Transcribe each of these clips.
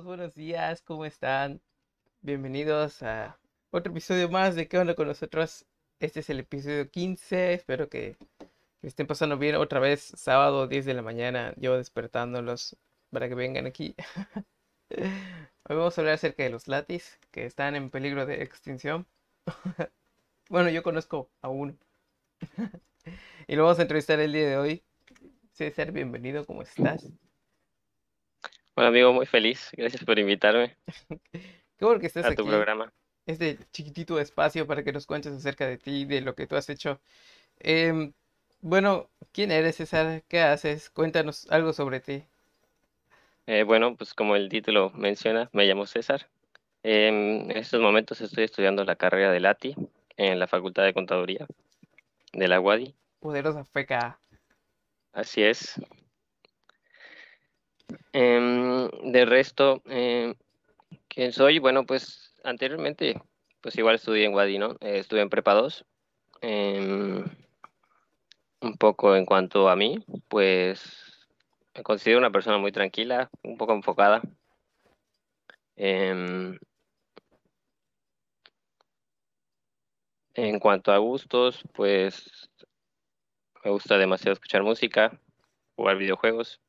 Buenos días, ¿cómo están? Bienvenidos a otro episodio más de ¿Qué onda con nosotros? Este es el episodio 15, espero que, que estén pasando bien otra vez, sábado 10 de la mañana, yo despertándolos para que vengan aquí. Hoy vamos a hablar acerca de los latis que están en peligro de extinción. bueno, yo conozco a uno. y lo vamos a entrevistar el día de hoy. César, bienvenido, ¿cómo estás? Bueno, amigo, muy feliz. Gracias por invitarme Qué bueno que estés a tu aquí. programa. Este chiquitito espacio para que nos cuentes acerca de ti, de lo que tú has hecho. Em, bueno, ¿quién eres, César? ¿Qué haces? Cuéntanos algo sobre ti. Eh, bueno, pues como el título menciona, me llamo César. En estos momentos estoy estudiando la carrera de LATI en la Facultad de Contaduría de la UADY. Poderosa feca. Así es. Em, de resto, em, ¿quién soy? Bueno, pues anteriormente, pues igual estudié en UADY, ¿no? Eh, estuve en Prepa 2. Em, un poco en cuanto a mí, pues me considero una persona muy tranquila, un poco enfocada. En cuanto a gustos, pues me gusta demasiado escuchar música, jugar videojuegos.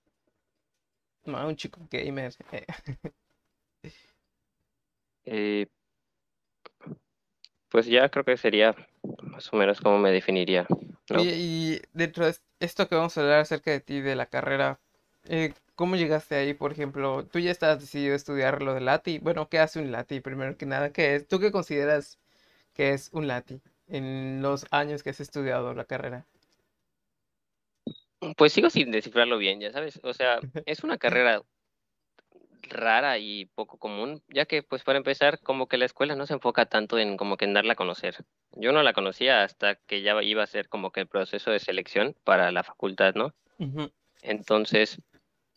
No, un chico gamer. eh. Eh, pues ya creo que sería más o menos como me definiría, ¿no? Oye, y dentro de est- esto que vamos a hablar acerca de ti, de la carrera, eh, ¿cómo llegaste ahí, por ejemplo? Tú ya estás decidido a estudiar lo de Lati. Bueno, ¿qué hace un Lati? Primero que nada, ¿qué es? ¿Tú qué consideras que es un Lati en los años que has estudiado la carrera? Pues sigo sin descifrarlo bien, ya sabes. O sea, es una carrera rara y poco común, ya que pues para empezar, como que la escuela no se enfoca tanto en como que en darla a conocer. Yo no la conocía hasta que ya iba a ser como que el proceso de selección para la facultad, ¿no? Entonces,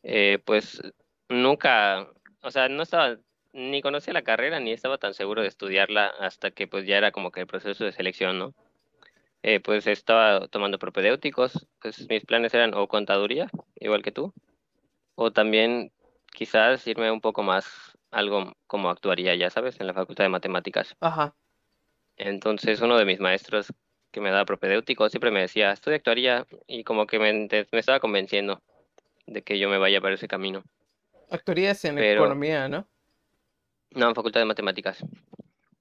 eh, pues nunca, o sea, no estaba, ni conocía la carrera, ni estaba tan seguro de estudiarla hasta que pues ya era como que el proceso de selección, ¿no? Eh, pues estaba tomando propedéuticos, pues mis planes eran o contaduría, igual que tú, o también quizás irme un poco más algo como actuaría, ya sabes, en la Facultad de Matemáticas. Ajá. Entonces, uno de mis maestros que me daba propedéutico siempre me decía, estudia actuaría, y como que me, me estaba convenciendo de que yo me vaya por ese camino. Actuarías en Pero, economía, ¿no? no, en Facultad de Matemáticas.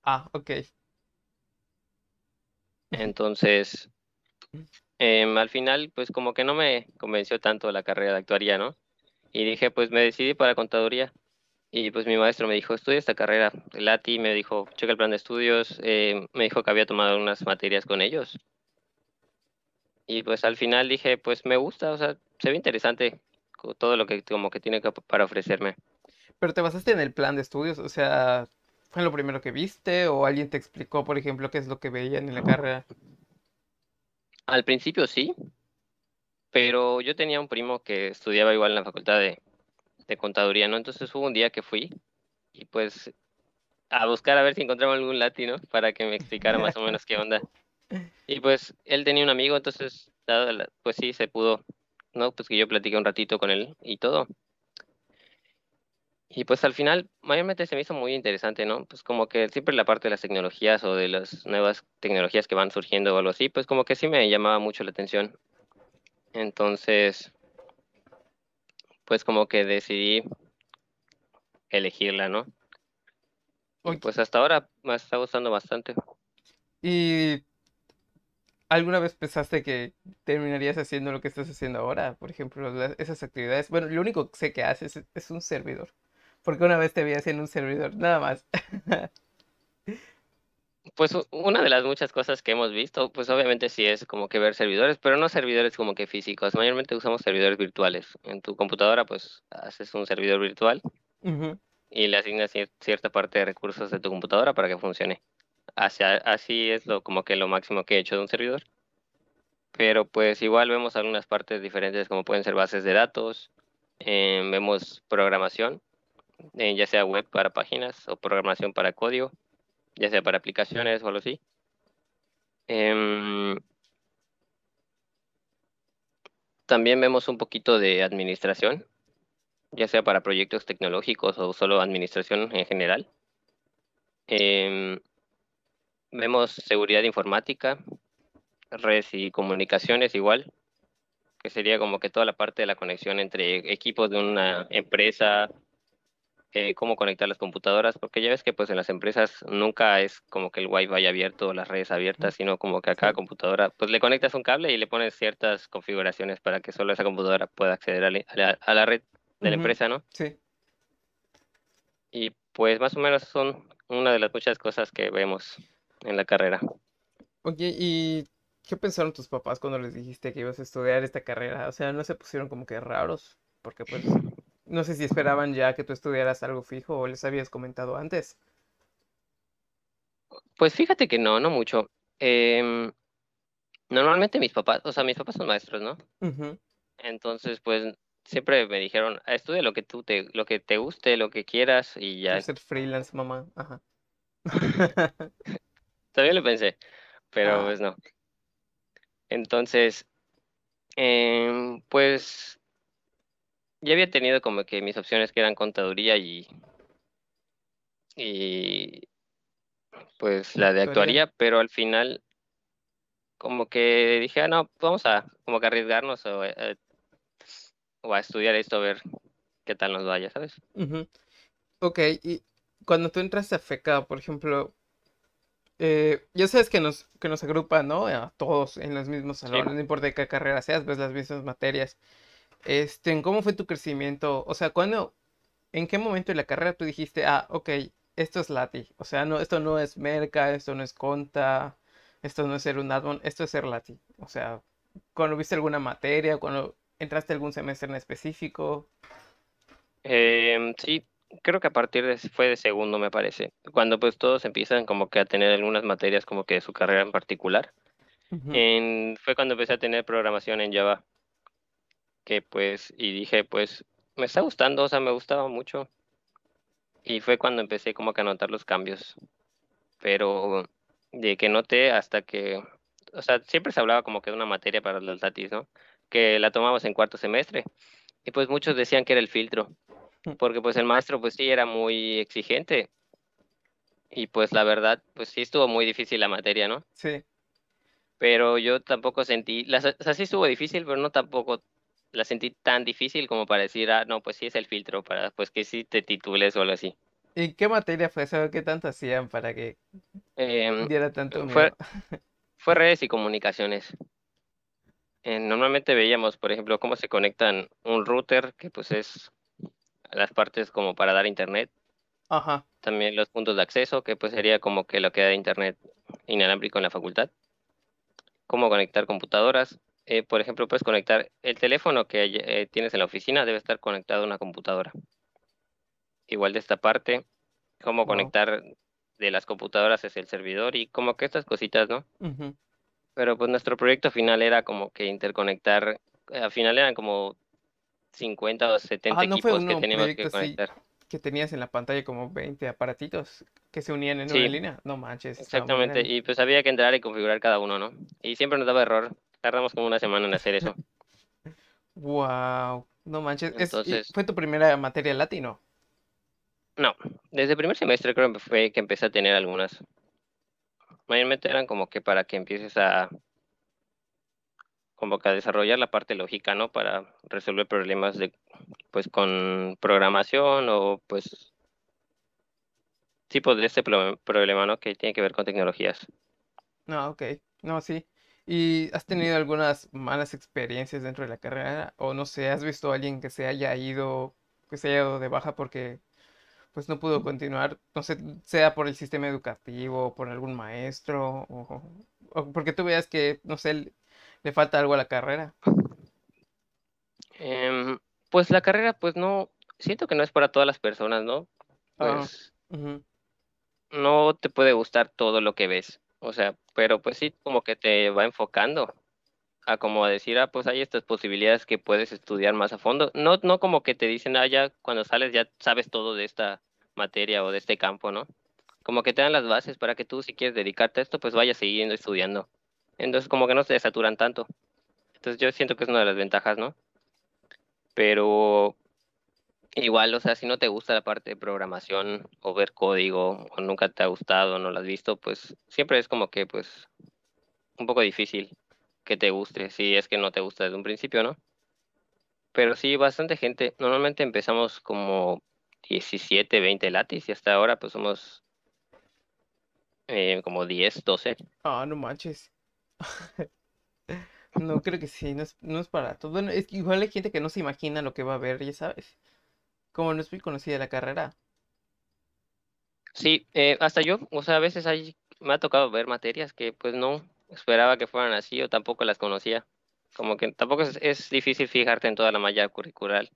Ah, ok. Entonces, em, al final, pues como que no me convenció tanto la carrera de actuaría, ¿no? Y dije, pues me decidí para contaduría. Y pues mi maestro me dijo, estudia esta carrera. Lati me dijo, checa el plan de estudios. eh, me dijo que había tomado unas materias con ellos. Y pues al final dije, pues me gusta, o sea, se ve interesante todo lo que como que tiene que- para ofrecerme. Pero te basaste en el plan de estudios, o sea, ¿fue lo primero que viste o alguien te explicó, por ejemplo, qué es lo que veían en la carrera? Al principio sí, pero yo tenía un primo que estudiaba igual en la facultad de, de contaduría, ¿no? Entonces hubo un día que fui y pues a buscar a ver si encontraba algún latino para que me explicara más o menos qué onda. Y pues él tenía un amigo, entonces, pues sí, se pudo, ¿no? Pues que yo platiqué un ratito con él y todo. Y pues al final, mayormente se me hizo muy interesante, ¿no? Pues como que siempre la parte de las tecnologías o de las nuevas tecnologías que van surgiendo o algo así, pues como que sí me llamaba mucho la atención. Entonces, pues como que decidí elegirla, ¿no? Y Oye, pues hasta ahora me está gustando bastante. ¿y alguna vez pensaste que terminarías haciendo lo que estás haciendo ahora? Por ejemplo, esas actividades. Bueno, lo único que sé que haces es, es un servidor, porque una vez te vi haciendo un servidor, nada más. Pues una de las muchas cosas que hemos visto, pues obviamente sí es como que ver servidores, pero no servidores como que físicos. Mayormente usamos servidores virtuales. En tu computadora, pues haces un servidor virtual y le asignas cier- cierta parte de recursos de tu computadora para que funcione. Así es lo como que lo máximo que he hecho de un servidor. Pero pues igual vemos algunas partes diferentes como pueden ser bases de datos, eh, vemos programación, eh, ya sea web para páginas o programación para código, ya sea para aplicaciones o algo así. Em, también vemos un poquito de administración, ya sea para proyectos tecnológicos o solo administración en general. Em, vemos seguridad informática, redes y comunicaciones igual, que sería como que toda la parte de la conexión entre equipos de una empresa, eh, cómo conectar las computadoras, porque ya ves que pues en las empresas nunca es como que el wifi abierto o las redes abiertas, sino como que a cada computadora pues le conectas un cable y le pones ciertas configuraciones para que solo esa computadora pueda acceder a la, a la, red de la empresa, ¿no? Sí. Y pues más o menos son una de las muchas cosas que vemos en la carrera. Oye, ¿y qué pensaron tus papás cuando les dijiste que ibas a estudiar esta carrera? O sea, ¿no se pusieron como que raros? Porque pues no sé si esperaban ya que tú estudiaras algo fijo o les habías comentado antes. Pues fíjate que no, no mucho. Em, normalmente mis papás, o sea, mis papás son maestros, ¿no? Entonces, pues siempre me dijeron, estudia lo que tú te, lo que te guste, lo que quieras y ya. ser freelance, mamá. Ajá. También lo pensé, pero ah. pues no. Entonces, em, pues ya había tenido como que mis opciones que eran contaduría y, y pues la de actuaría, pero al final como que dije, ah, no, vamos a como que arriesgarnos o, eh, o a estudiar esto, a ver qué tal nos vaya, ¿sabes? Ok, y cuando tú entraste a FECA, por ejemplo, eh, ya sabes que nos, que nos agrupa, ¿no? A todos en los mismos salones, no importa qué carrera seas, ves las mismas materias. Este, ¿cómo fue tu crecimiento? O sea, ¿cuándo, en qué momento de la carrera tú dijiste, ah, ok, esto es Lati? O sea, no, esto no es Merca, esto no es Conta, esto no es ser un admin, esto es ser Lati. O sea, cuando viste alguna materia, cuando entraste algún semestre en específico. Em, sí, creo que a partir de, fue de segundo, me parece. Cuando pues todos empiezan como que a tener algunas materias como que de su carrera en particular. en, fue cuando empecé a tener programación en Java que pues, y dije, pues, me está gustando, o sea, me gustaba mucho. Y fue cuando empecé como que a notar los cambios. Pero de que noté hasta que, o sea, siempre se hablaba como que de una materia para los tatis, ¿no? Que la tomamos en cuarto semestre. Y pues muchos decían que era el filtro. Porque pues el maestro pues sí era muy exigente. Y pues la verdad, pues sí estuvo muy difícil la materia, ¿no? Sí. Pero yo tampoco sentí, o sea, sí estuvo difícil, pero no tampoco la sentí tan difícil como para decir, ah, no, pues sí es el filtro, para pues que sí te titules o algo así. ¿Y qué materia fue eso? ¿Qué tanto hacían para que em, diera tanto Fue, fue redes y comunicaciones. Eh, normalmente veíamos, por ejemplo, cómo se conectan un router, que pues es las partes como para dar internet. Ajá. También los puntos de acceso, que pues sería como que lo que da internet inalámbrico en la facultad. Cómo conectar computadoras, eh, por ejemplo, puedes conectar el teléfono que eh, tienes en la oficina, debe estar conectado a una computadora. Igual de esta parte, cómo conectar de las computadoras es el servidor y como que estas cositas, ¿no? Pero pues nuestro proyecto final era como que interconectar, al final eran como 50 o 70 equipos que teníamos que conectar. que tenías en la pantalla como 20 aparatitos que se unían en una línea. No manches. Exactamente, y pues había que entrar y configurar cada uno, ¿no? Y siempre nos daba error. Tardamos como una semana en hacer eso. wow, no manches. ¿Fue tu primera materia latino? No, desde el primer semestre creo que fue que empecé a tener algunas. Mayormente eran como que para que empieces a como que a desarrollar la parte lógica, ¿no? Para resolver problemas de pues con programación o pues tipo de este problema, ¿no? Que tiene que ver con tecnologías. No, ok. No, sí. ¿Y has tenido algunas malas experiencias dentro de la carrera? O no sé, ¿has visto a alguien que se haya ido, que se haya ido de baja porque pues no pudo continuar? No sé, sea por el sistema educativo, por algún maestro, o, porque tú veas que, no sé, le falta algo a la carrera. Em, pues la carrera, pues no, siento que no es para todas las personas, ¿no? Ah, pues no te puede gustar todo lo que ves. O sea, pero pues sí, como que te va enfocando a como decir, ah, pues hay estas posibilidades que puedes estudiar más a fondo. No, no como que te dicen, ah, ya cuando sales ya sabes todo de esta materia o de este campo, ¿no? Como que te dan las bases para que tú si quieres dedicarte a esto, pues vayas siguiendo estudiando. Entonces como que no se saturan tanto. Entonces yo siento que es una de las ventajas, ¿no? Pero igual, o sea, si no te gusta la parte de programación o ver código o nunca te ha gustado, no lo has visto, pues siempre es como que pues un poco difícil que te guste, si es que no te gusta desde un principio, ¿no? Pero sí, bastante gente. Normalmente empezamos como 17, 20 latis y hasta ahora pues somos eh, como 10, 12. Ah, no manches. No, creo que sí, no es, no es para todo. Bueno, es que igual hay gente que no se imagina lo que va a ver, ya sabes. Como no es muy conocida la carrera. Sí, eh, hasta yo, o sea, a veces hay, me ha tocado ver materias que pues no esperaba que fueran así o tampoco las conocía. Como que tampoco es, es difícil fijarte en toda la malla curricular,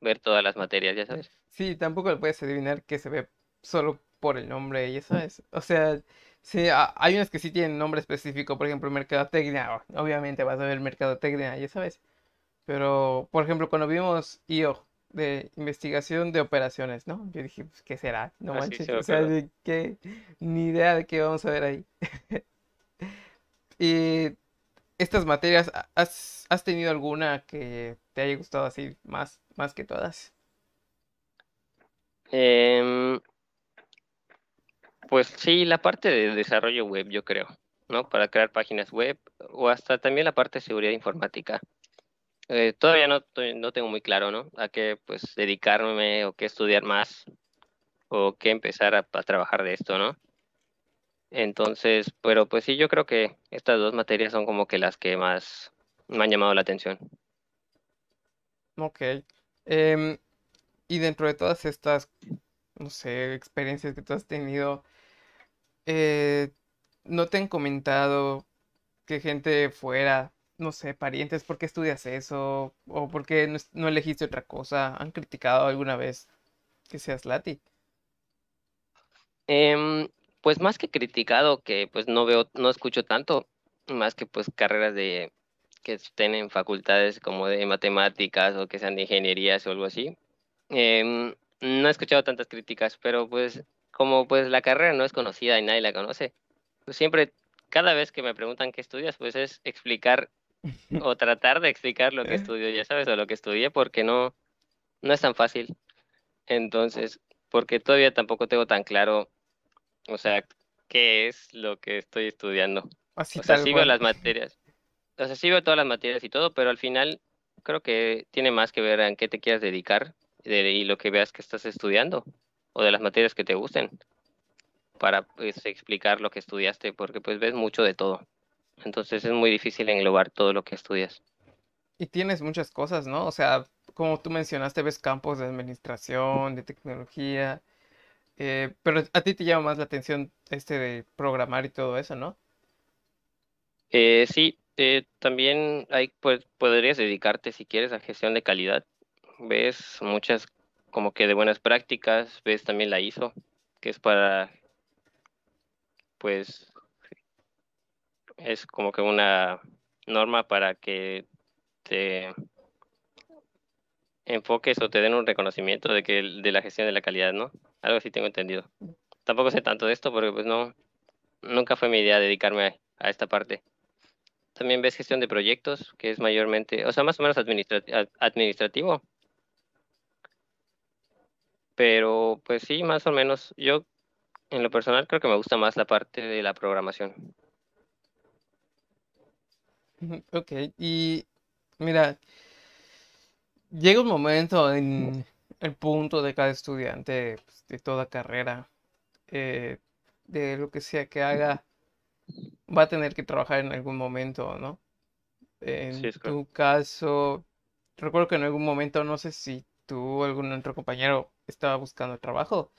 ver todas las materias, ya sabes. Sí, tampoco le puedes adivinar que se ve solo por el nombre, ya sabes. O sea, sí, a- hay unas que sí tienen nombre específico, por ejemplo, mercadotecnia. Obviamente vas a ver mercadotecnia, ya sabes. Pero, por ejemplo, cuando vimos IO de investigación de operaciones, ¿no? Yo dije, pues, ¿qué será? No Así manches, se o sea, acuerdo. de qué, ni idea de qué vamos a ver ahí. Y estas materias, ¿ha- ¿has, has tenido alguna que te haya gustado así más, más que todas? Em, Pues sí, la parte de desarrollo web, yo creo, ¿no? Para crear páginas web o hasta también la parte de seguridad informática. Eh, todavía no, no tengo muy claro, ¿no? A qué pues dedicarme o qué estudiar más o qué empezar a, a trabajar de esto, ¿no? Entonces, pero pues sí, yo creo que estas dos materias son como que las que más me han llamado la atención. Ok. Em, y dentro de todas estas, no sé, experiencias que tú has tenido, eh, ¿no te han comentado que gente fuera, no sé, parientes, ¿por qué estudias eso? ¿O por qué no, elegiste otra cosa? ¿Han criticado alguna vez que seas Lati? Em, pues más que criticado, que pues no veo, no escucho tanto, más que pues carreras de que estén en facultades como de matemáticas o que sean de ingenierías o algo así. Em, no he escuchado tantas críticas, pero pues como pues la carrera no es conocida y nadie la conoce, pues siempre, cada vez que me preguntan qué estudias, pues es explicar o tratar de explicar lo que estudio, ya sabes, o lo que estudié, porque no, no es tan fácil. Entonces, porque todavía tampoco tengo tan claro o sea, ¿qué es lo que estoy estudiando? Así O sea, veo cual. las materias, o sea, sí veo todas las materias y todo, pero al final creo que tiene más que ver en qué te quieras dedicar de- y lo que veas que estás estudiando o de las materias que te gusten para pues explicar lo que estudiaste, porque pues ves mucho de todo. Entonces es muy difícil englobar todo lo que estudias. Y tienes muchas cosas, ¿no? O sea, como tú mencionaste, ves campos de administración, de tecnología, eh, pero a ti te llama más la atención este de programar y todo eso, ¿no? Eh, sí, eh, también hay, pues, podrías dedicarte si quieres a gestión de calidad. Ves muchas como que de buenas prácticas, ves también la ISO, que es para, pues, es como que una norma para que te enfoques o te den un reconocimiento de que de la gestión de la calidad, ¿no? Algo así tengo entendido. Tampoco sé tanto de esto porque pues no, nunca fue mi idea dedicarme a, esta parte. También ves gestión de proyectos, que es mayormente, o sea, más o menos administra- ad- administrativo, pero pues sí, más o menos. Yo en lo personal creo que me gusta más la parte de la programación. Ok, y mira, llega un momento en el punto de cada estudiante pues, de toda carrera, eh, de lo que sea que haga, va a tener que trabajar en algún momento, ¿no? Sí, En correcto. tu caso, recuerdo que en algún momento, no sé si tú o algún otro compañero estaba buscando trabajo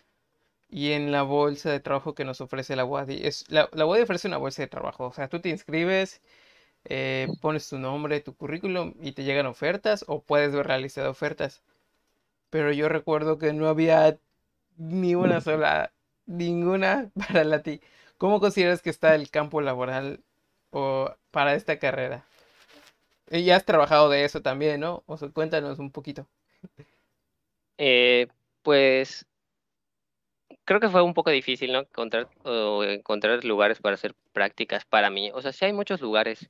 y en la bolsa de trabajo que nos ofrece la UADY, es, la, la UADY ofrece una bolsa de trabajo, o sea, tú te inscribes, eh, pones tu nombre, tu currículum y te llegan ofertas o puedes ver la ofertas, pero yo recuerdo que no había ni una sola, ninguna para la ti. ¿Cómo consideras que está el campo laboral o para esta carrera? Y has trabajado de eso también, ¿no? O sea, cuéntanos un poquito. Eh, pues creo que fue un poco difícil, ¿no? Encontrar, o encontrar lugares para hacer prácticas para mí. O sea, sí hay muchos lugares,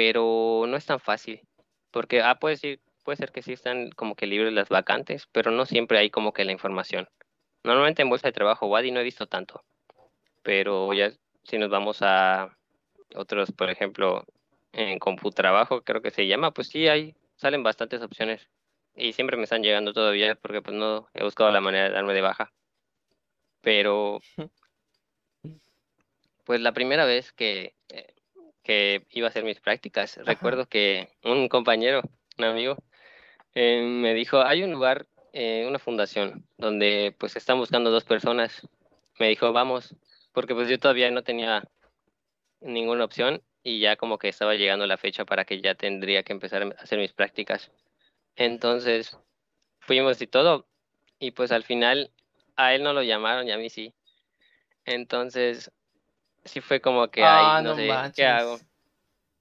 pero no es tan fácil, porque, ah, puedes ir, puede ser que sí están como que libres las vacantes, pero no siempre hay como que la información. Normalmente en bolsa de trabajo Wadi no he visto tanto, pero ya si nos vamos a otros, por ejemplo, en Computrabajo, creo que se llama, pues sí hay, salen bastantes opciones y siempre me están llegando todavía porque pues no he buscado la manera de darme de baja. Pero pues la primera vez que, eh, que iba a hacer mis prácticas, recuerdo que un compañero, un amigo, eh, me dijo, hay un lugar, eh, una fundación, donde pues están buscando dos personas. Me dijo, vamos, porque pues yo todavía no tenía ninguna opción y ya como que estaba llegando la fecha para que ya tendría que empezar a hacer mis prácticas. Entonces fuimos y todo y pues al final a él no lo llamaron y a mí sí. Entonces sí fue como que, Ah, ay, no no sé, ¿qué hago?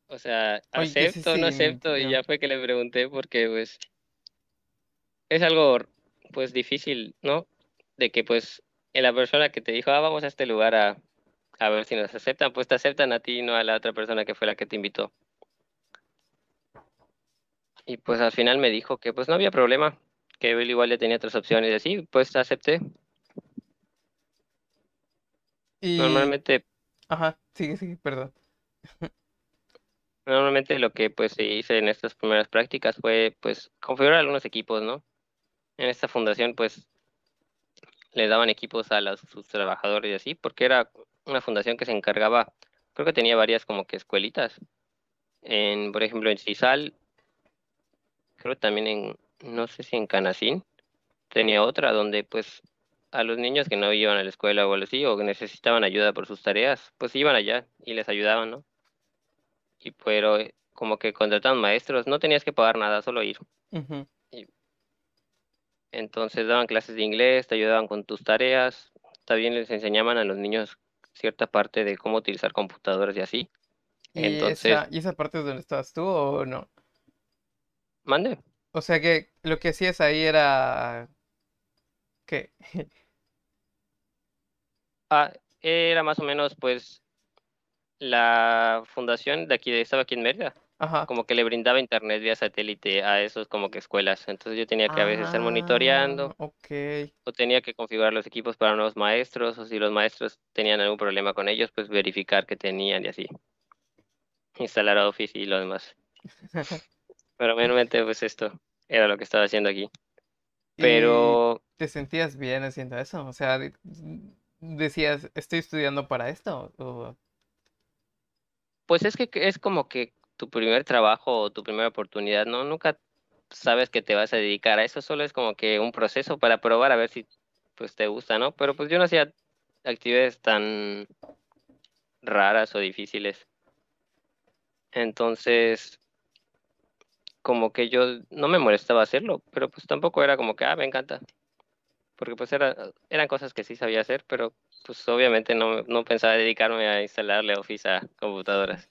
O sea, Oye, acepto, no acepto y ya fue que le pregunté porque pues es algo pues difícil, ¿no? De que pues la persona que te dijo, ah, vamos a este lugar a, a ver si nos aceptan, pues te aceptan a ti y no a la otra persona que fue la que te invitó. Y pues al final me dijo que pues no había problema, que él igual ya tenía otras opciones y así, pues acepté. Y, Normalmente, ajá, sigue, sigue, perdón. normalmente lo que pues se hice en estas primeras prácticas fue pues configurar algunos equipos, ¿no? En esta fundación pues le daban equipos a los, sus trabajadores y así, porque era una fundación que se encargaba, creo que tenía varias como que escuelitas. En, por ejemplo, en Cisal, creo también en, no sé si en Canacín, tenía otra donde pues a los niños que no iban a la escuela o algo así, o que necesitaban ayuda por sus tareas, pues iban allá y les ayudaban, ¿no? Y pero eh, como que contrataban maestros, no tenías que pagar nada, solo ir. Ujú. Entonces daban clases de inglés, te ayudaban con tus tareas, también les enseñaban a los niños cierta parte de cómo utilizar computadoras y así. ¿Y Entonces, esa, ¿y esa parte es donde estabas tú o no? mande. O sea que lo que hacías ahí era... ¿Qué? Ah, era más o menos pues la fundación de aquí, estaba aquí en Mérida, Ajá. como que le brindaba internet vía satélite a esos como que escuelas. Entonces yo tenía que a veces estar monitoreando Ah, ok. o tenía que configurar los equipos para nuevos maestros o si los maestros tenían algún problema con ellos, pues verificar que tenían y así. Instalar Office y lo demás. Pero realmente pues esto era lo que estaba haciendo aquí. ¿Y Pero te sentías bien haciendo eso? O sea, de- decías, estoy estudiando para esto. O... pues es que es como que tu primer trabajo o tu primera oportunidad, ¿no? Nunca sabes que te vas a dedicar a eso, solo es como que un proceso para probar a ver si pues te gusta, ¿no? Pero pues yo no hacía actividades tan raras o difíciles. Entonces, como que yo no me molestaba hacerlo, pero pues tampoco era como que, ah, me encanta. Porque pues era, eran cosas que sí sabía hacer, pero pues obviamente no, no pensaba dedicarme a instalarle Office a computadoras.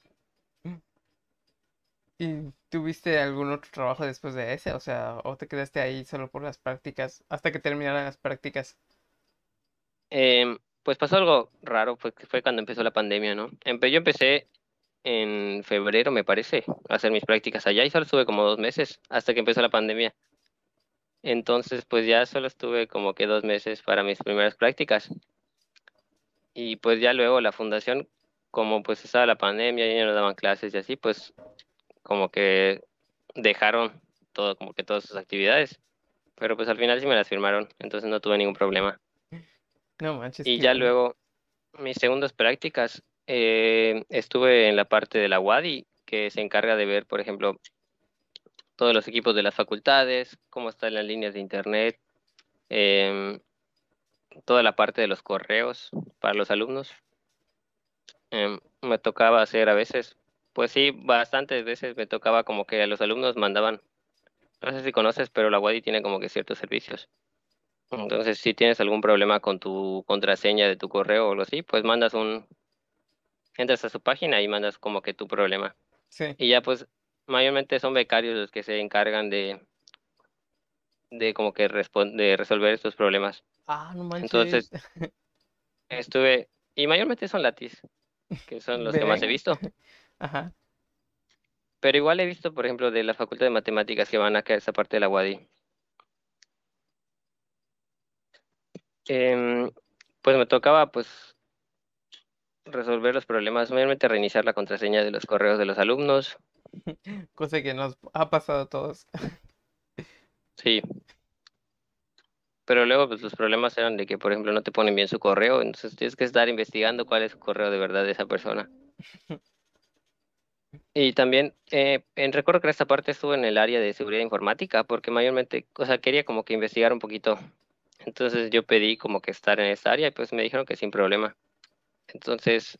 ¿Y tuviste algún otro trabajo después de ese? O sea, ¿o te quedaste ahí solo por las prácticas, hasta que terminaran las prácticas? Em, pues pasó algo raro, fue, fue cuando empezó la pandemia, ¿no? Empe- yo empecé en febrero, me parece, a hacer mis prácticas allá y solo estuve como dos meses hasta que empezó la pandemia. Entonces, pues ya solo estuve como que dos meses para mis primeras prácticas. Y pues ya luego la fundación, como pues estaba la pandemia y ya no daban clases y así, pues como que dejaron todo, como que todas sus actividades. Pero pues al final sí me las firmaron, entonces no tuve ningún problema. No manches, Y ya luego, mis segundas prácticas, eh, estuve en la parte de la UADI, que se encarga de ver, por ejemplo, todos los equipos de las facultades, cómo están las líneas de internet, em, toda la parte de los correos para los alumnos. Em, me tocaba hacer a veces, pues sí, bastantes veces me tocaba como que a los alumnos mandaban, no sé si conoces, pero la UADI tiene como que ciertos servicios. Entonces, si tienes algún problema con tu contraseña de tu correo o algo así, pues mandas un, entras a su página y mandas como que tu problema. Sí. Y ya pues mayormente son becarios los que se encargan de, de como que de resolver estos problemas. Ah, no manches. Entonces estuve, y mayormente son latis, que son los que más he visto. Ajá. Pero igual he visto, por ejemplo, de la Facultad de Matemáticas que van acá a esa parte de la UADI. Em, pues me tocaba pues resolver los problemas, mayormente reiniciar la contraseña de los correos de los alumnos. Cosa que nos ha pasado a todos. Sí. Pero luego pues los problemas eran de que, por ejemplo, no te ponen bien su correo, entonces tienes que estar investigando cuál es el correo de verdad de esa persona. Y también, eh, en recuerdo que esta parte estuvo en el área de seguridad informática, porque mayormente, o sea, quería como que investigar un poquito. Entonces yo pedí como que estar en esta área y pues me dijeron que sin problema. Entonces,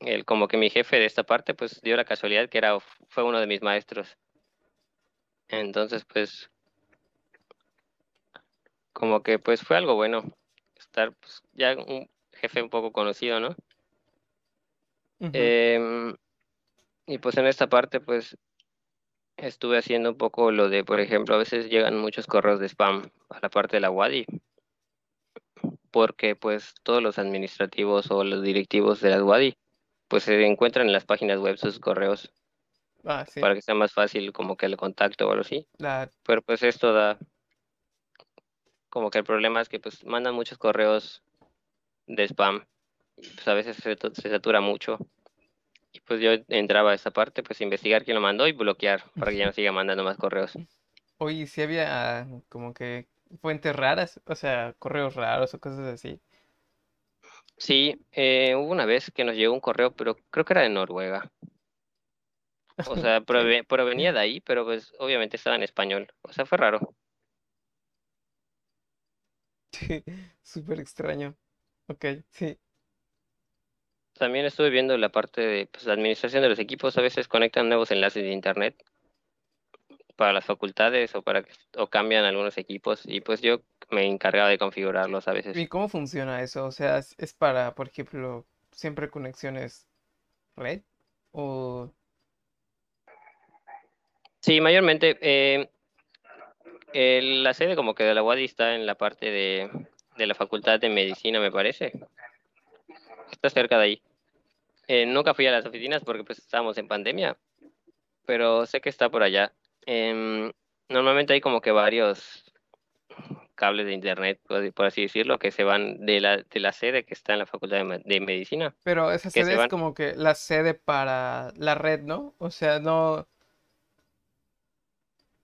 el, como que mi jefe de esta parte, pues dio la casualidad que era, fue uno de mis maestros. Entonces, pues, como que pues fue algo bueno estar pues, ya un jefe un poco conocido, ¿no? Em, y pues en esta parte, pues estuve haciendo un poco lo de, por ejemplo, a veces llegan muchos correos de spam a la parte de la WADI, porque pues todos los administrativos o los directivos de la WADI, pues se encuentran en las páginas web sus correos Ah, sí. para que sea más fácil como que el contacto o algo así. La... Pero pues esto da, como que el problema es que pues mandan muchos correos de spam, pues a veces se, se satura mucho. Y pues yo entraba a esa parte, pues investigar quién lo mandó y bloquear para que ya no siga mandando más correos. Oye, si había como que fuentes raras, o sea, correos raros o cosas así. Sí, eh, hubo una vez que nos llegó un correo, pero creo que era de Noruega. O sea, prove- provenía de ahí, pero pues obviamente estaba en español. O sea, fue raro. Súper extraño. Ok, sí. También estuve viendo la parte de pues, la administración de los equipos. A veces conectan nuevos enlaces de internet para las facultades o para que, o cambian algunos equipos y pues yo me encargaba de configurarlos a veces. ¿Y cómo funciona eso? O sea, ¿es, es para, por ejemplo, siempre conexiones red? O... Sí, mayormente eh, el- la sede como que de la UADI está en la parte de, de la Facultad de Medicina, me parece. Está cerca de ahí. Eh, nunca fui a las oficinas porque pues estábamos en pandemia, pero sé que está por allá. Em, normalmente hay como que varios cables de internet, por, así decirlo, que se van de la, de la sede que está en la Facultad de, Me- de Medicina, Pero esa se sede es como que la sede para la red, ¿no? O sea, no...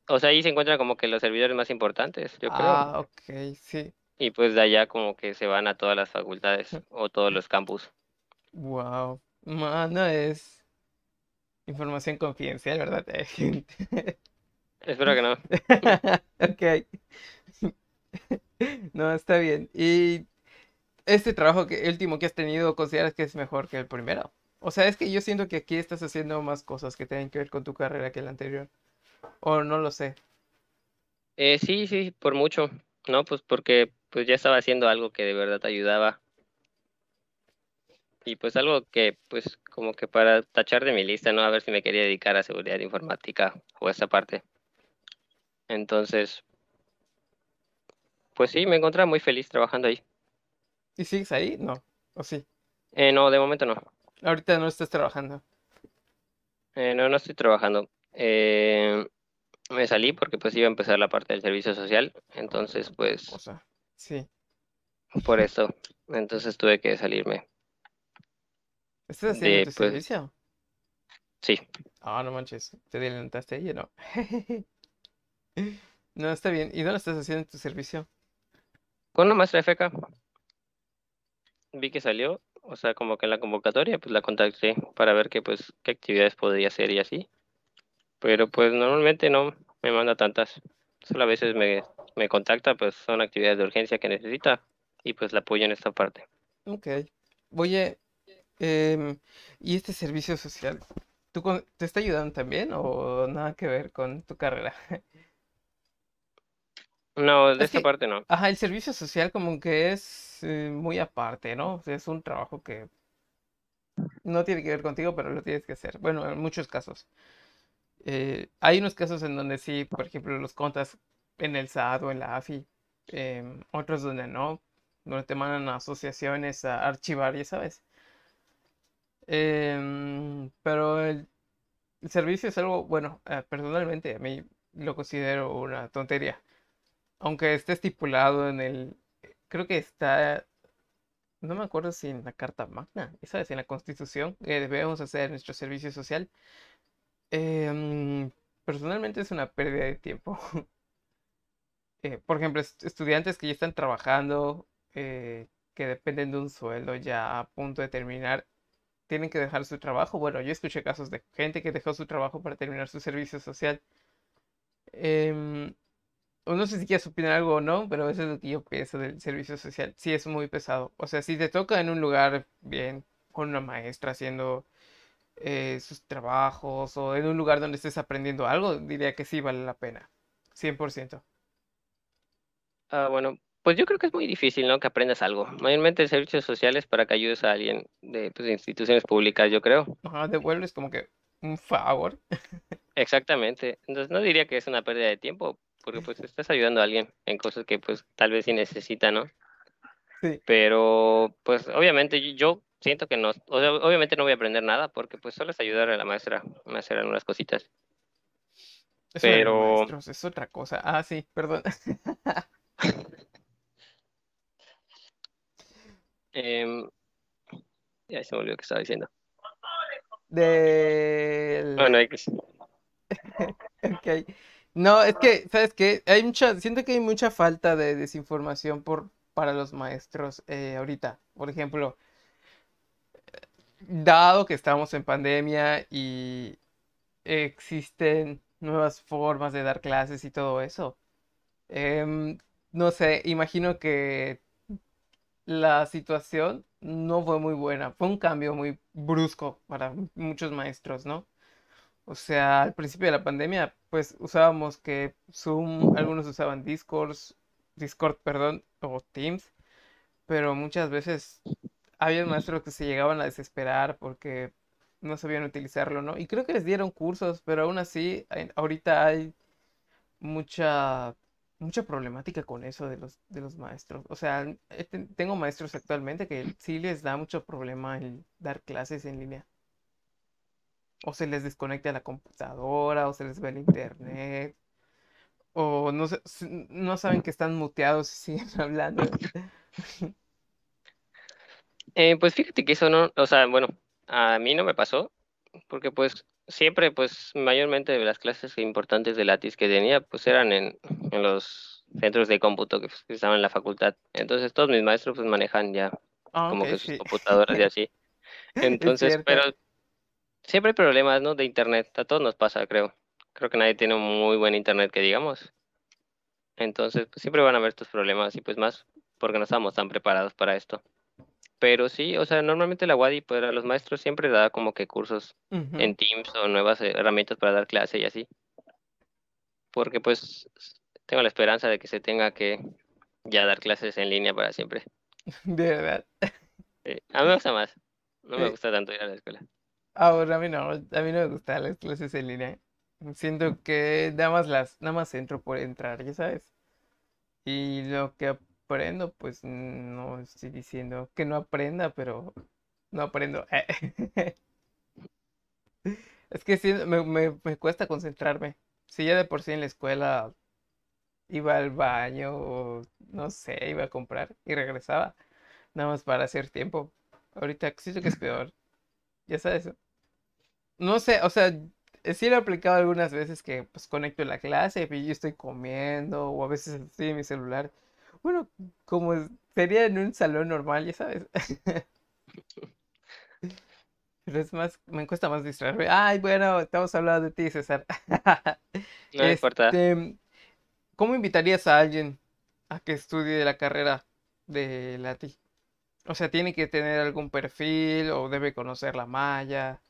O sea, ahí se encuentran como que los servidores más importantes, yo creo. Ah, ok, sí. Y pues de allá como que se van a todas las facultades o todos los campus. Wow. Mano, es información confidencial, ¿verdad? Espero que no. Ok. No, está bien. ¿Y este trabajo que último que has tenido, consideras que es mejor que el primero? O sea, es que yo siento que aquí estás haciendo más cosas que tienen que ver con tu carrera que el anterior. O no lo sé. Eh, sí, sí, por mucho, ¿no? Pues porque pues ya estaba haciendo algo que de verdad ayudaba y pues algo que pues como que para tachar de mi lista, ¿no? A ver si me quería dedicar a seguridad informática o esa parte. Entonces, pues sí, me encontraba muy feliz trabajando ahí. ¿Y sigues ahí? No. ¿O sí? Eh, no, de momento no. Ahorita no estás trabajando. Eh, no, no estoy trabajando. Eh, me salí porque pues iba a empezar la parte del servicio social, entonces pues O sea, sí. por eso, entonces tuve que salirme. ¿Estás haciendo De tu pues servicio? sí. Ah, no manches. ¿Te adelantaste ahí o no? No, está bien. ¿Y dónde estás haciendo tu servicio? Con una maestra FK vi que salió, o sea, como que en la convocatoria, pues la contacté para ver qué, pues, qué actividades podría hacer y así. Pero pues normalmente no me manda tantas. Solo a veces me, me contacta, pues son actividades de urgencia que necesita y pues la apoyo en esta parte. Ok. Oye, em, ¿y este servicio social? ¿Tú con- te está ayudando también o nada que ver con tu carrera? No, de Es esta que, parte no. ajá, el servicio social como que es eh, muy aparte, ¿no? O sea, es un trabajo que no tiene que ver contigo, pero lo tienes que hacer. Bueno, en muchos casos. Eh, hay unos casos en donde sí, por ejemplo, los contas en el SAT o en la AFI, em, otros donde no, donde te mandan a asociaciones a archivar, ya sabes. Em, pero el- el servicio es algo, bueno, eh, personalmente a mí lo considero una tontería. Aunque esté estipulado en el, creo que está, no me acuerdo si en la Carta Magna, ¿sabes? En la Constitución, que debemos hacer nuestro servicio social. Em, personalmente es una pérdida de tiempo. Eh, por ejemplo, est- estudiantes que ya están trabajando, eh, que dependen de un sueldo ya a punto de terminar, tienen que dejar su trabajo. Bueno, yo escuché casos de gente que dejó su trabajo para terminar su servicio social. Em, no sé si quieres opinar algo o no, pero eso es lo que yo pienso del servicio social. Sí es muy pesado. O sea, si te toca en un lugar bien, con una maestra haciendo eh, sus trabajos o en un lugar donde estés aprendiendo algo, diría que sí vale la pena. 100%. Ah, bueno, pues yo crro que es muy difícil, ¿no? Que aprendas algo. Mayormente el servicio social es para que ayudes a alguien de, pues, instituciones públicas, yo creo. Ajá, devuelves como que un favor. Exactamente. Entonces no diría que es una pérdida de tiempo, porque pues estás ayudando a alguien en cosas que pues tal vez sí necesita, ¿no? Sí, Pero pues obviamente yo siento que no, obviamente no voy a aprender nada, porque pues solo es ayudar a la maestra a hacer algunas cositas. eso Pero maestros es otra cosa. Ah, sí, perdón. em, ya se me olvidó que estaba diciendo. Del... Bueno, X. Ok. No, es que, ¿sabes qué? Hay mucha, siento que hay mucha falta de desinformación por, para los maestros eh, ahorita. Por ejemplo, dado que estamos en pandemia y existen nuevas formas de dar clases y todo eso, em, no sé, imagino que la situación no fue muy buena. Fue un cambio muy brusco para muchos maestros, ¿no? O sea, al principio de la pandemia, pues usábamos que Zoom, algunos usaban Discord, Discord, perdón, o Teams, pero muchas veces había maestros que se llegaban a desesperar porque no sabían utilizarlo, ¿no? Y creo que les dieron cursos, pero aún así, hay- ahorita hay mucha, mucha problemática con eso de los, de los maestros. O sea, tengo maestros actualmente que sí les da mucho problema el dar clases en línea. O se les desconecta la computadora, o se les ve el internet, o no, no saben que están muteados y siguen hablando. Eh, pues fíjate que eso no, o sea, bueno, a mí no me pasó, porque pues siempre, pues mayormente las clases importantes de Latis que tenía, pues eran en, en los centros de cómputo que, pues, que estaban en la facultad. Entonces todos mis maestros pues manejan ya Ah, como que sus sí, computadoras y así. es Entonces, pero. Siempre hay problemas, ¿no? De internet, a todos nos pasa, creo. Creo que nadie tiene un muy buen internet que digamos. Entonces, pues siempre van a haber estos problemas y pues más porque no estábamos tan preparados para esto. Pero sí, o sea, normalmente la WADI para los maestros siempre da como que cursos en Teams o nuevas herramientas para dar clase y así. Porque pues tengo la esperanza de que se tenga que ya dar clases en línea para siempre. De verdad. A mí me gusta más. No me gusta tanto ir a la escuela. Ahora a mí no, a mí no me gustan las clases en línea. Siento que nada más las, nada más entro por entrar, ya sabes. Y lo que aprendo, pues no estoy diciendo que no aprenda, pero no aprendo. Es que sí, me, me, me cuesta concentrarme. Si ya de por sí en la escuela iba al baño o no sé, iba a comprar y regresaba, nada más para hacer tiempo. Ahorita siento que es peor, ya sabes. No sé, o sea, sí lo he aplicado algunas veces que pues conecto la clase y yo estoy comiendo o a veces estoy en mi celular. Bueno, como sería en un salón normal, ya sabes. Pero es más, me cuesta más distraerme. Ay, bueno, estamos hablando de ti, César. No importa. Este, ¿cómo invitarías a alguien a que estudie la carrera de Lati? O sea, ¿tiene que tener algún perfil o debe conocer la malla?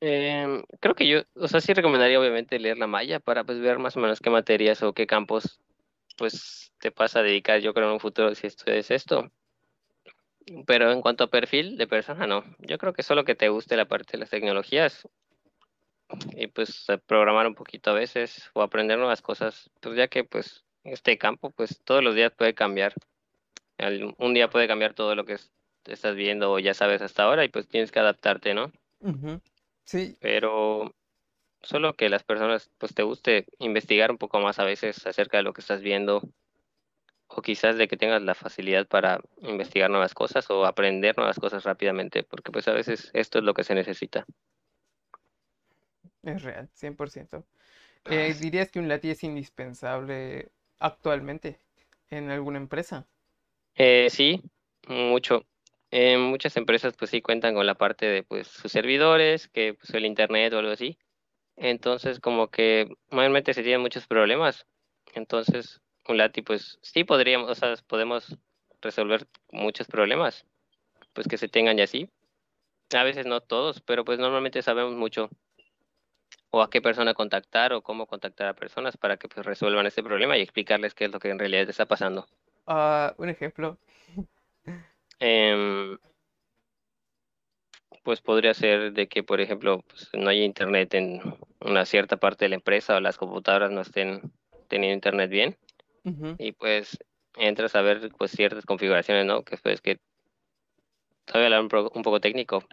Em, creo que yo, o sea, sí recomendaría obviamente leer la malla para pues ver más o menos qué materias o qué campos pues te vas a dedicar yo creo en un futuro si estudias esto. Pero en cuanto a perfil de persona, no. Yo creo que solo que te guste la parte de las tecnologías y pues programar un poquito a veces o aprender nuevas cosas, pues ya que pues este campo pues todos los días puede cambiar. Un día puede cambiar todo lo que es- estás viendo o ya sabes hasta ahora y pues tienes que adaptarte, ¿no? Sí, Pero Solo que las personas, pues te guste investigar un poco más a veces acerca de lo que estás viendo, o quizás de que tengas la facilidad para investigar nuevas cosas o aprender nuevas cosas rápidamente, porque pues a veces esto es lo que se necesita. Es real, 100%. Eh, ¿dirías que un Lati es indispensable actualmente en alguna empresa? Eh, sí, mucho. En muchas empresas pues sí cuentan con la parte de pues sus servidores, que pues el internet o algo así. Entonces como que mayormente se tienen muchos problemas. Entonces un Lati pues sí podríamos, o sea, podemos resolver muchos problemas pues que se tengan y así. A veces no todos, pero pues normalmente sabemos mucho o a qué persona contactar o cómo contactar a personas para que pues resuelvan ese problema y explicarles qué es lo que en realidad está pasando. Ah, un ejemplo. Em, pues podría ser de que, por ejemplo, pues, no haya internet en una cierta parte de la empresa o las computadoras no estén teniendo internet bien y pues entras a ver pues ciertas configuraciones, ¿no? Que pues que todavía hablar un, pro- un poco técnico.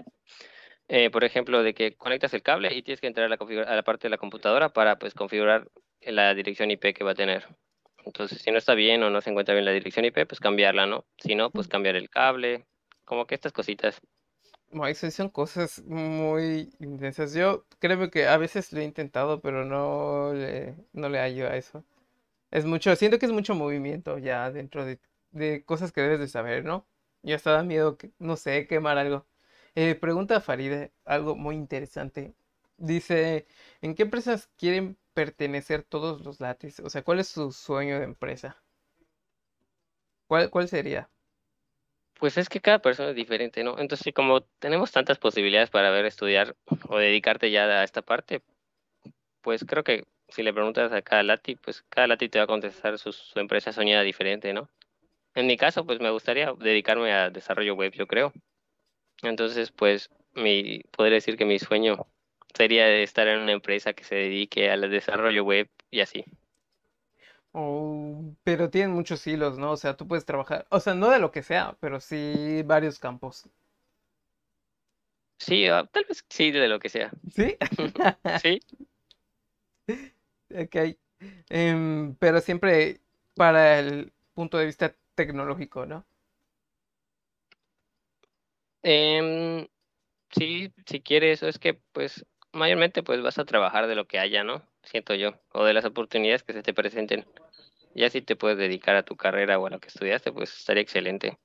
Eh, por ejemplo, de que conectas el cable y tienes que entrar a la, a la parte de la computadora para pues configurar la dirección IP que va a tener. Entonces, si no está bien o no se encuentra bien la dirección IP, pues cambiarla, ¿no? Si no, pues cambiar el cable, como que estas cositas. Esas son cosas muy intensas. Yo creo que a veces lo he intentado, pero no le, no le hallo a eso. Es mucho, siento que es mucho movimiento ya dentro de, de cosas que debes de saber, ¿no? Y hasta da miedo, que, no sé, quemar algo. Eh, pregunta a Faride algo muy interesante. Dice, ¿en qué empresas quieren pertenecer todos los latis? O sea, ¿cuál es su sueño de empresa? ¿Cuál, cuál sería? Pues es que cada persona es diferente, ¿no? Entonces, como tenemos tantas posibilidades para ver, estudiar o dedicarte ya a esta parte, pues creo que si le preguntas a cada Lati, pues cada Lati te va a contestar su, su empresa soñada diferente, ¿no? En mi caso, pues me gustaría dedicarme a desarrollo web, yo creo. Entonces, pues mi, podría decir que mi sueño sería estar en una empresa que se dedique al desarrollo web y así. Oh, pero tienen muchos hilos, ¿no? O sea, tú puedes trabajar, o sea, no de lo que sea, pero sí varios campos. Sí, ah, tal vez sí, de lo que sea. ¿Sí? Sí, Ok. Em, pero siempre para el punto de vista tecnológico, ¿no? em, sí, si quieres, es que pues mayormente pues vas a trabajar de lo que haya, ¿no? Siento yo, o de las oportunidades que se te presenten. Ya si te puedes dedicar a tu carrera o a lo que estudiaste, pues estaría excelente.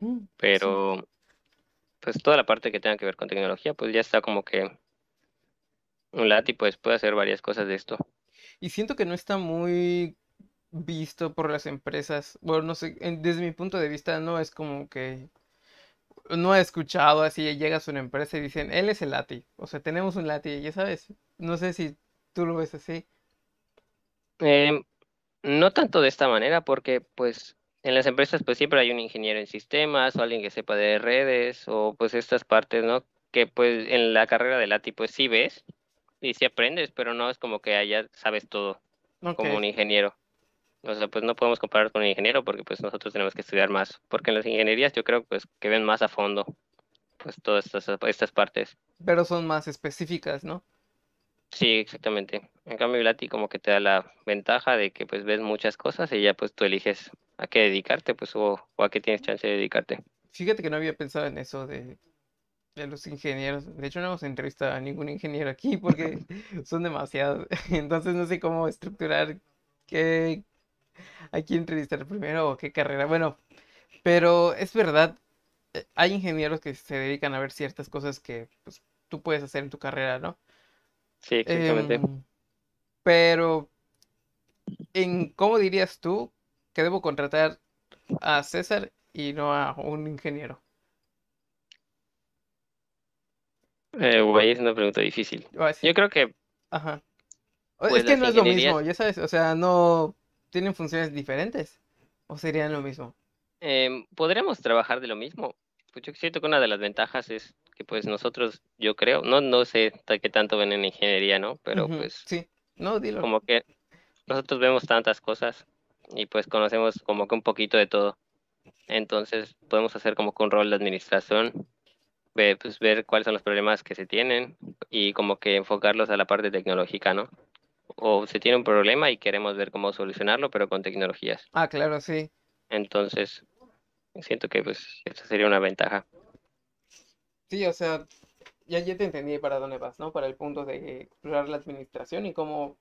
Mm, sí. Pero pues toda la parte que tenga que ver con tecnología, pues ya está como que un Lati pues puede hacer varias cosas de esto. Y siento que no está muy visto por las empresas. Bueno, no sé, en- desde mi punto de vista no es como que no he escuchado así, llegas a una empresa y dicen, él es el Lati. O sea, tenemos un Lati, ya sabes. No sé si tú lo ves así. Em, no tanto de esta manera, porque pues en las empresas pues siempre hay un ingeniero en sistemas o alguien que sepa de redes o pues estas partes, ¿no? Que pues en la carrera de Lati pues sí ves y sí aprendes, pero no es como que allá sabes todo como un ingeniero. O sea, pues no podemos comparar con un ingeniero porque pues nosotros tenemos que estudiar más, porque en las ingenierías yo creo pues que ven más a fondo pues todas estas, estas partes. Pero son más específicas, ¿no? Sí, exactamente. En cambio, Lati como que te da la ventaja de que pues ves muchas cosas y ya pues tú eliges a qué dedicarte, pues o, o a qué tienes chance de dedicarte. Fíjate que no había pensado en eso de, de los ingenieros. De hecho, no hemos entrevistado a ningún ingeniero aquí porque son demasiados. Entonces no sé cómo estructurar qué, a quién entrevistar primero o qué carrera. Bueno, pero es verdad, eh, hay ingenieros que se dedican a ver ciertas cosas que pues, tú puedes hacer en tu carrera, ¿no? Sí, exactamente. Em, pero, ¿en cómo dirías tú que debo contratar a César y no a un ingeniero? Eh, güey, es una pregunta difícil. Yo creo que ajá. O- Es pues que no es lo mismo, ya sabes, o sea, no tienen funciones diferentes. ¿O serían lo mismo? em, podríamos trabajar de lo mismo. Pues yo siento que una de las ventajas es que pues nosotros, yo creo, no, no sé qué tanto ven en ingeniería, ¿no? Pero pues sí, no, dilo. como que nosotros vemos tantas cosas y pues conocemos como que un poquito de todo. Entonces podemos hacer como que un rol de administración ver, pues, ver cuáles son los problemas que se tienen y como que enfocarlos a la parte tecnológica, ¿no? O se tiene un problema y queremos ver cómo solucionarlo, pero con tecnologías. Ah, claro, sí. Entonces, siento que pues esa sería una ventaja. Sí, o sea, ya, ya te entendí para dónde vas, ¿no? Para el punto de explorar la administración y cómo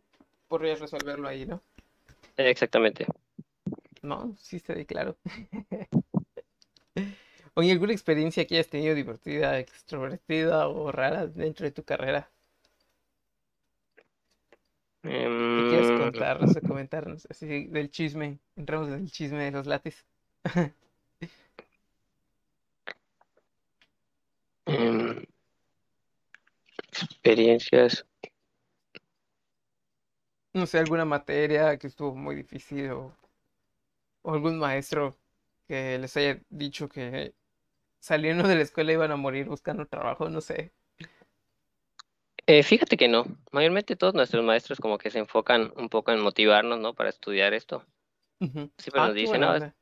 podrías resolverlo ahí, ¿no? Exactamente. No, sí está de claro. Oye, ¿alguna experiencia que hayas tenido divertida, extrovertida o rara dentro de tu carrera? ¿Qué quieres Em, contarnos o comentarnos? Así del chisme. Entramos en el chisme de los lates. em, experiencias. No sé, alguna materia que estuvo muy difícil o, o algún maestro que les haya dicho que saliendo de la escuela iban a morir buscando trabajo, no sé. Eh, fíjate que no. Mayormente todos nuestros maestros como que se enfocan un poco en motivarnos, ¿no? Para estudiar esto. Ujú. Siempre Ah, nos dicen, no,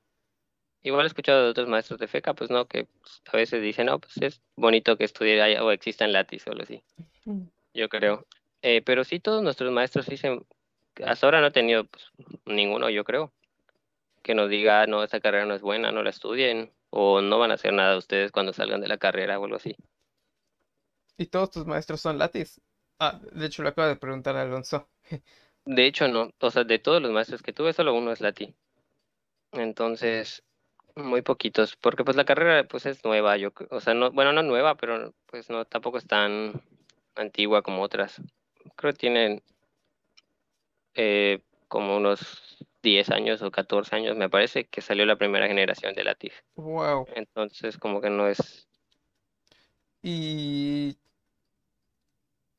igual he escuchado de otros maestros de FECA, pues no, que pues, a veces dicen, no, pues es bonito que estudie o exista en Latis o algo así. Yo creo. Eh, pero sí, todos nuestros maestros dicen, hasta ahora no he tenido pues, ninguno, yo creo, que nos diga, "Ah, no, esta carrera no es buena, no la estudien, o no van a hacer nada ustedes cuando salgan de la carrera o algo así. ¿Y todos tus maestros son latis? Ah, de hecho lo acabo de preguntar a Alonso. De hecho, no, o sea, de todos los maestros que tuve, solo uno es Lati. Entonces, muy poquitos, porque pues la carrera pues es nueva, yo, o sea, no, bueno, no nueva, pero pues no, tampoco es tan antigua como otras. Creo que tienen eh, como unos 10 años o 14 años, me parece, que salió la primera generación de Latif. Wow. Entonces, como que no es, ¿Y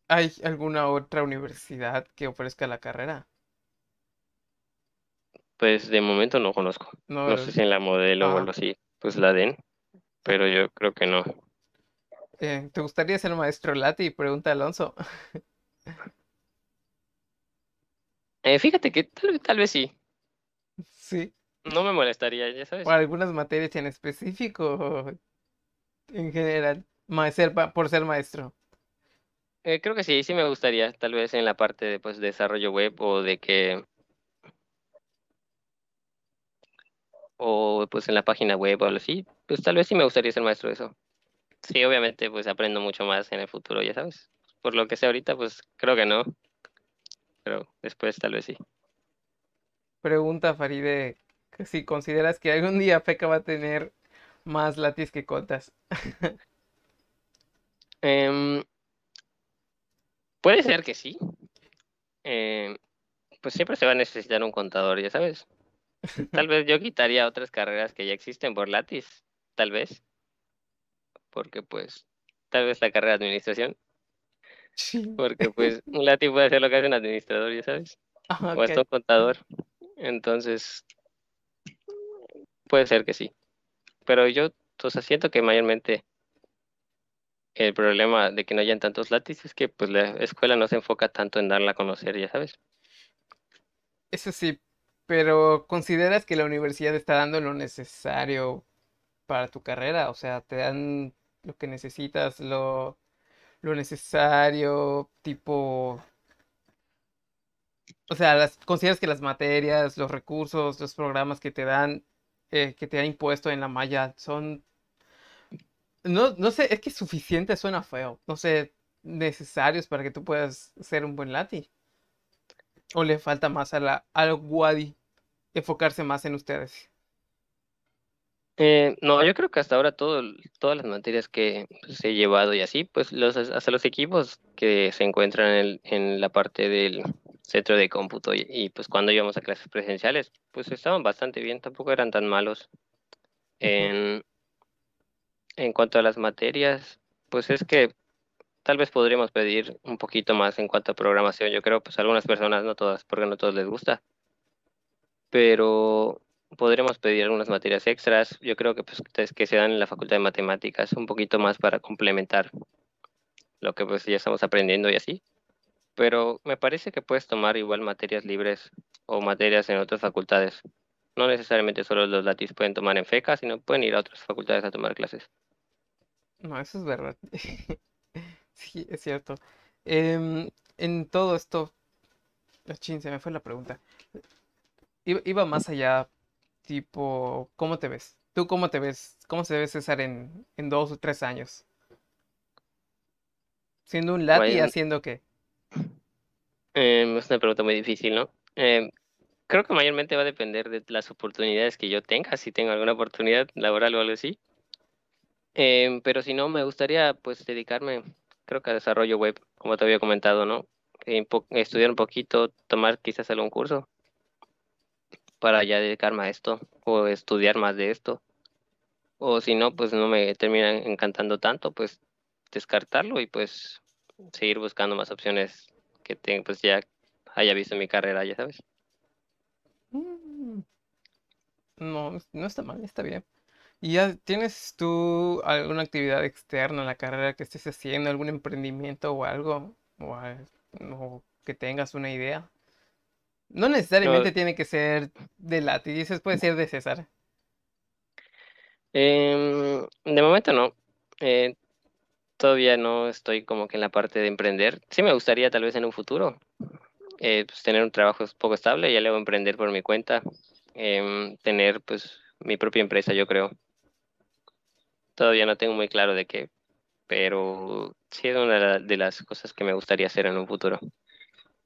hay alguna otra universidad que ofrezca la carrera? pues de momento no conozco. No, No sé si en la modelo o ah, algo así, pues la den, pero yo creo que no. eh, ¿te gustaría ser maestro lati? Pregunta Alonso. Eh, fíjate que tal, tal vez sí, Sí. no me molestaría, ya O sabes. algunas materias en específico, en general, ma- ser pa- por ser maestro. Eh, creo que sí, sí me gustaría, tal vez en la parte de pues, desarrollo web o de que, o pues en la página web o algo así, pues tal vez sí me gustaría ser maestro de eso. Sí, obviamente pues aprendo mucho más en el futuro, ya sabes. Por lo que sé ahorita, pues creo que no, pero después tal vez sí. Pregunta Faride, que si consideras que algún día FECA va a tener más latis que cotas. Em, puede ser que sí. Em, pues siempre se va a necesitar un contador, ya sabes. Tal vez yo quitaría otras carreras que ya existen por Latis, tal vez, porque pues tal vez la carrera de administración, Sí. porque pues un Latis puede hacer lo que hace un administrador, ya sabes, Ah, o hasta un contador. Entonces, puede ser que sí. Pero yo, o sea, siento que mayormente el problema de que no hayan tantos Latis es que pues la escuela no se enfoca tanto en darla a conocer, ya sabes. Eso sí, pero ¿consideras que la universidad está dando lo necesario para tu carrera? O sea, te dan lo que necesitas, lo, lo necesario, tipo, o sea, las, ¿consideras que las materias, los recursos, los programas que te dan, eh, que te ha impuesto en la malla son, no, no sé, es que suficiente suena feo, no sé, necesarios para que tú puedas ser un buen lati? ¿O le falta más a la, al Wadi enfocarse más en ustedes? Eh, no, yo creo que hasta ahora todo, todas las materias que pues, he llevado y así, pues los, hasta los equipos que se encuentran en, el- en la parte del centro de cómputo y, y, pues cuando íbamos a clases presenciales, pues estaban bastante bien, tampoco eran tan malos. En, en cuanto a las materias, pues es que tal vez podríamos pedir un poquito más en cuanto a programación, yo creo, pues algunas personas, no todas, porque no a todos les gusta, pero podremos pedir algunas materias extras. Yo creo que pues que se dan en la Facultad de Matemáticas un poquito más para complementar lo que pues ya estamos aprendiendo y así. Pero me parece que puedes tomar igual materias libres o materias en otras facultades. No necesariamente solo los latis pueden tomar en FECA, sino pueden ir a otras facultades a tomar clases. No, eso es verdad. Sí, es cierto. Em, en todo esto, ah, chin, se me fue la pregunta. Iba, iba más allá, tipo, ¿cómo te ves? ¿Tú cómo te ves? ¿Cómo se ve César en, en dos o tres años? ¿Siendo un lati Bueno, haciendo qué? em, es una pregunta muy difícil, ¿no? Em, creo que mayormente va a depender de las oportunidades que yo tenga, si tengo alguna oportunidad laboral o algo así. Em, pero si no, me gustaría pues dedicarme, creo que a desarrollo web, como te había comentado, ¿no? Po- estudiar un poquito, tomar quizás algún curso para ya dedicarme a esto o estudiar más de esto. O si no, pues no me termina encantando tanto, pues descartarlo y pues seguir buscando más opciones que tenga, pues ya haya visto en mi carrera, ya sabes. Mm, No, no está mal, está bien. ¿Y ya tienes tú alguna actividad externa en la carrera que estés haciendo, algún emprendimiento o algo? O, al- o que tengas una idea. No necesariamente tiene que ser de Lati, dices, puede ser de César. em, de momento no. Eh, todavía no estoy como que en la parte de emprender. Sí me gustaría tal vez en un futuro, eh, pues tener un trabajo un poco estable y ya luego emprender por mi cuenta, em, tener pues mi propia empresa, yo creo. Todavía no tengo muy claro de qué, pero sí es una de la- de las cosas que me gustaría hacer en un futuro.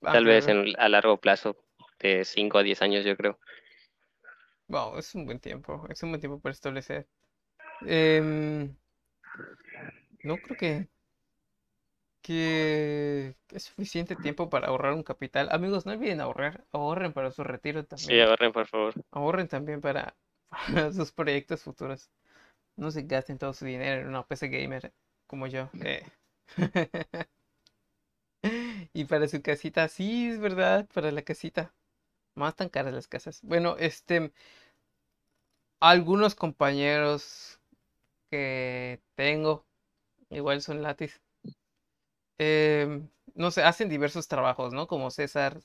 Ah, Tal vez en, a largo plazo, de 5 a 10 años, yo creo. Wow, es un buen tiempo, es un buen tiempo para establecer. Em, no creo que, que es suficiente tiempo para ahorrar un capital. Amigos, no olviden ahorrar, ahorren para su retiro Sí, también. agarren, por favor. Ahorren también para, para sus proyectos futuros. No se gasten todo su dinero en una PC gamer como yo. eh. Y para su casita, sí, es verdad, para la casita. Más tan caras las casas. Bueno, este, algunos compañeros que tengo, igual son latis, em, no sé, hacen diversos trabajos, ¿no? Como César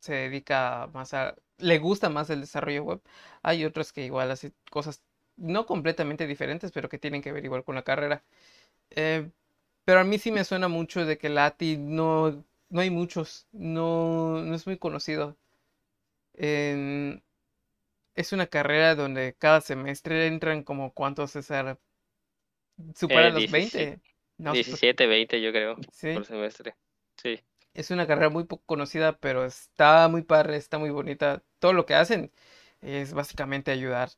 se dedica más a, le gusta más el desarrollo web. Hay otros que igual hacen cosas no completamente diferentes, pero que tienen que ver igual con la carrera. Eh, pero a mí sí me suena mucho de que Lati no, no hay muchos, no, no es muy conocido. Es una carrera donde cada semestre entran como cuántos, César, Eh, superan los 17, 20. No, super- 17, 20, yo creo, por sí. semestre. Sí, Es una carrera muy poco conocida, pero está muy padre, está muy bonita. Todo lo que hacen es básicamente ayudar,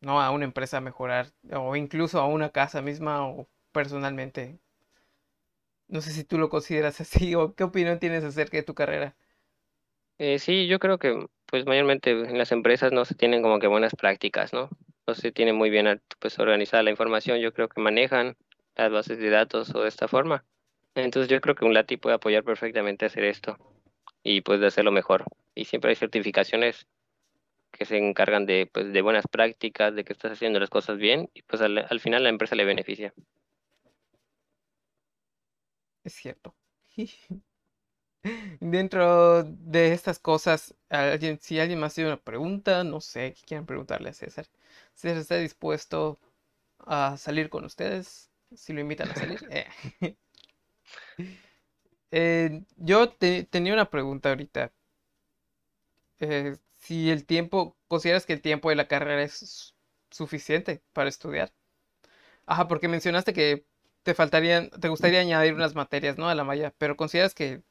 ¿no? A una empresa mejorar, o incluso a una casa misma, o personalmente. No sé si tú lo consideras así, o qué opinión tienes acerca de tu carrera. Eh, sí, yo creo que pues mayormente en las empresas no se tienen como que buenas prácticas, ¿no? No se tiene muy bien pues organizada la información, yo creo que manejan las bases de datos o de esta forma. Entonces yo creo que un Lati puede apoyar perfectamente hacer esto y pues de hacerlo mejor. Y siempre hay certificaciones que se encargan de pues de buenas prácticas, de que estás haciendo las cosas bien y pues al, al final la empresa le beneficia. Es cierto. Dentro de estas cosas, alguien, si alguien más tiene una pregunta, no sé, ¿qué quieren preguntarle a César? César está dispuesto a salir con ustedes, si lo invitan a salir. Eh. Eh, yo te- tenía una pregunta ahorita. Eh, si el tiempo, ¿consideras que el tiempo de la carrera es suficiente para estudiar? Ajá, porque mencionaste que te faltarían, te gustaría añadir unas materias, ¿no? A la malla, pero ¿consideras que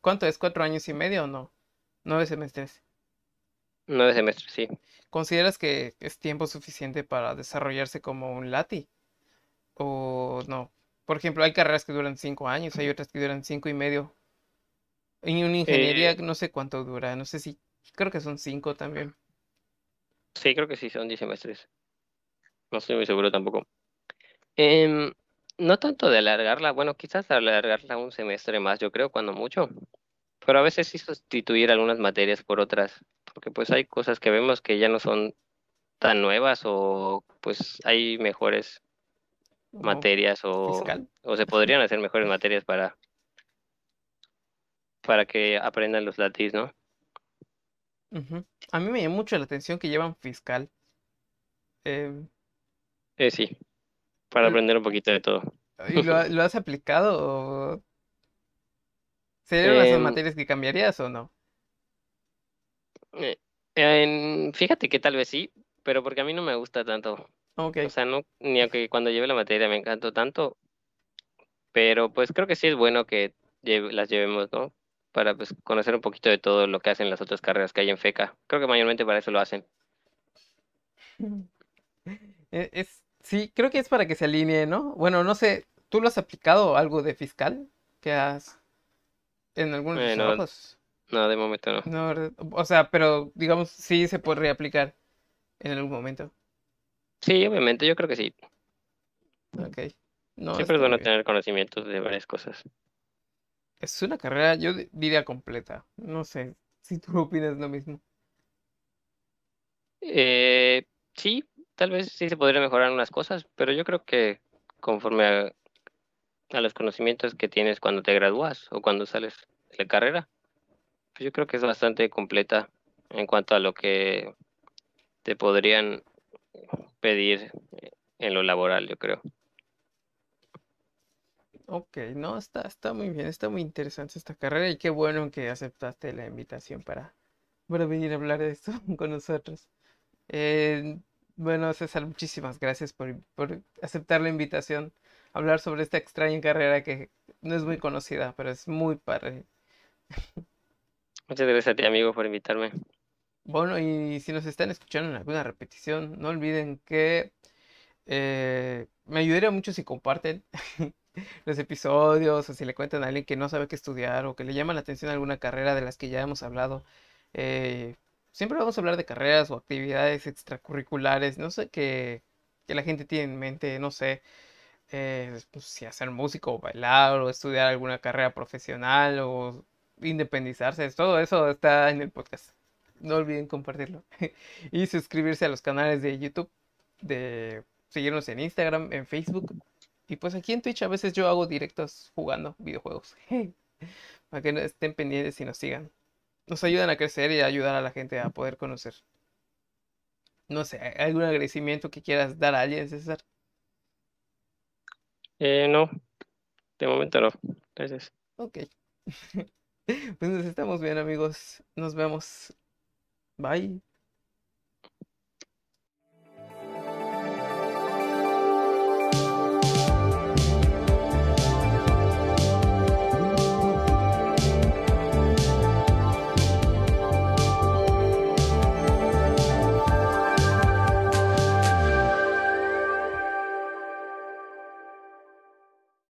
cuánto es? ¿Cuatro años y medio o no? Nueve semestres. Nueve semestres, sí. ¿Consideras que es tiempo suficiente para desarrollarse como un lati? ¿O no? Por ejemplo, hay carreras que duran cinco años, hay otras que duran cinco y medio. En una ingeniería Eh, no sé cuánto dura, no sé si, creo que son cinco también. sí, creo que sí, son 10 semestres. No estoy muy seguro tampoco. Em, no tanto de alargarla, bueno, quizás alargarla un semestre más, yo creo, cuando mucho, pero a veces sí sustituir algunas materias por otras, porque pues hay cosas que vemos que ya no son tan nuevas o pues hay mejores materias o, fiscal. o se podrían hacer mejores materias para, para que aprendan los latis, ¿no? Ujú. A mí me llama mucho la atención que llevan fiscal. Em, Eh, sí, para aprender un poquito de todo. ¿Y lo, ha- lo has aplicado o serían esas Em, materias que cambiarías o no? eh, en- fíjate que tal vez sí, pero porque a mí no me gusta tanto. Ok. O sea, no, ni aunque cuando lleve la materia me encantó tanto, pero pues creo que sí es bueno que lleve- las llevemos, ¿no? Para pues conocer un poquito de todo lo que hacen las otras carreras que hay en FECA. Creo que mayormente para eso lo hacen. E- Es, sí, creo que es para que se alinee, ¿no? Bueno, no sé, ¿tú lo has aplicado algo de fiscal? ¿Que has en algunos Eh, no, trabajos? no, de momento no. No. O sea, pero digamos, sí se podría aplicar en algún momento. Sí, obviamente, yo creo que sí. Ok. No, Siempre es bueno bien. tener conocimientos de varias cosas. Es una carrera, yo di- diría completa. No sé si tú opinas lo mismo. Eh, sí, tal vez sí se podría mejorar unas cosas, pero yo creo que conforme a, a los conocimientos que tienes cuando te gradúas o cuando sales de la carrera, pues yo creo que es bastante completa en cuanto a lo que te podrían pedir eh, en lo laboral, yo creo. Ok, no, está, está muy bien, está muy interesante esta carrera y qué bueno que aceptaste la invitación para, para venir a hablar de esto con nosotros. Eh, bueno, César, muchísimas gracias por, por aceptar la invitación a hablar sobre esta extraña carrera que no es muy conocida, pero es muy padre. Muchas gracias a ti, amigo, por invitarme. Bueno, y si nos están escuchando en alguna repetición, no olviden que eh, me ayudaría mucho si comparten los episodios o si le cuentan a alguien que no sabe qué estudiar o que le llama la atención alguna carrera de las que ya hemos hablado. Eh, siempre vamos a hablar de carreras o actividades extracurriculares, no sé qué, que la gente tiene en mente, no sé eh, pues, si hacer músico o bailar o estudiar alguna carrera profesional o independizarse, todo eso está en el podcast. No olviden compartirlo y suscribirse a los canales de YouTube, de seguirnos en Instagram, en Facebook y pues aquí en Twitch a veces yo hago directos jugando videojuegos para que estén pendientes y nos sigan. Nos ayudan a crecer y a ayudar a la gente a poder conocer. No sé, ¿algún agradecimiento que quieras dar a alguien, César? Eh, no, de momento no. Gracias. Ok. Pues nos estamos bien, amigos. Nos vemos. Bye.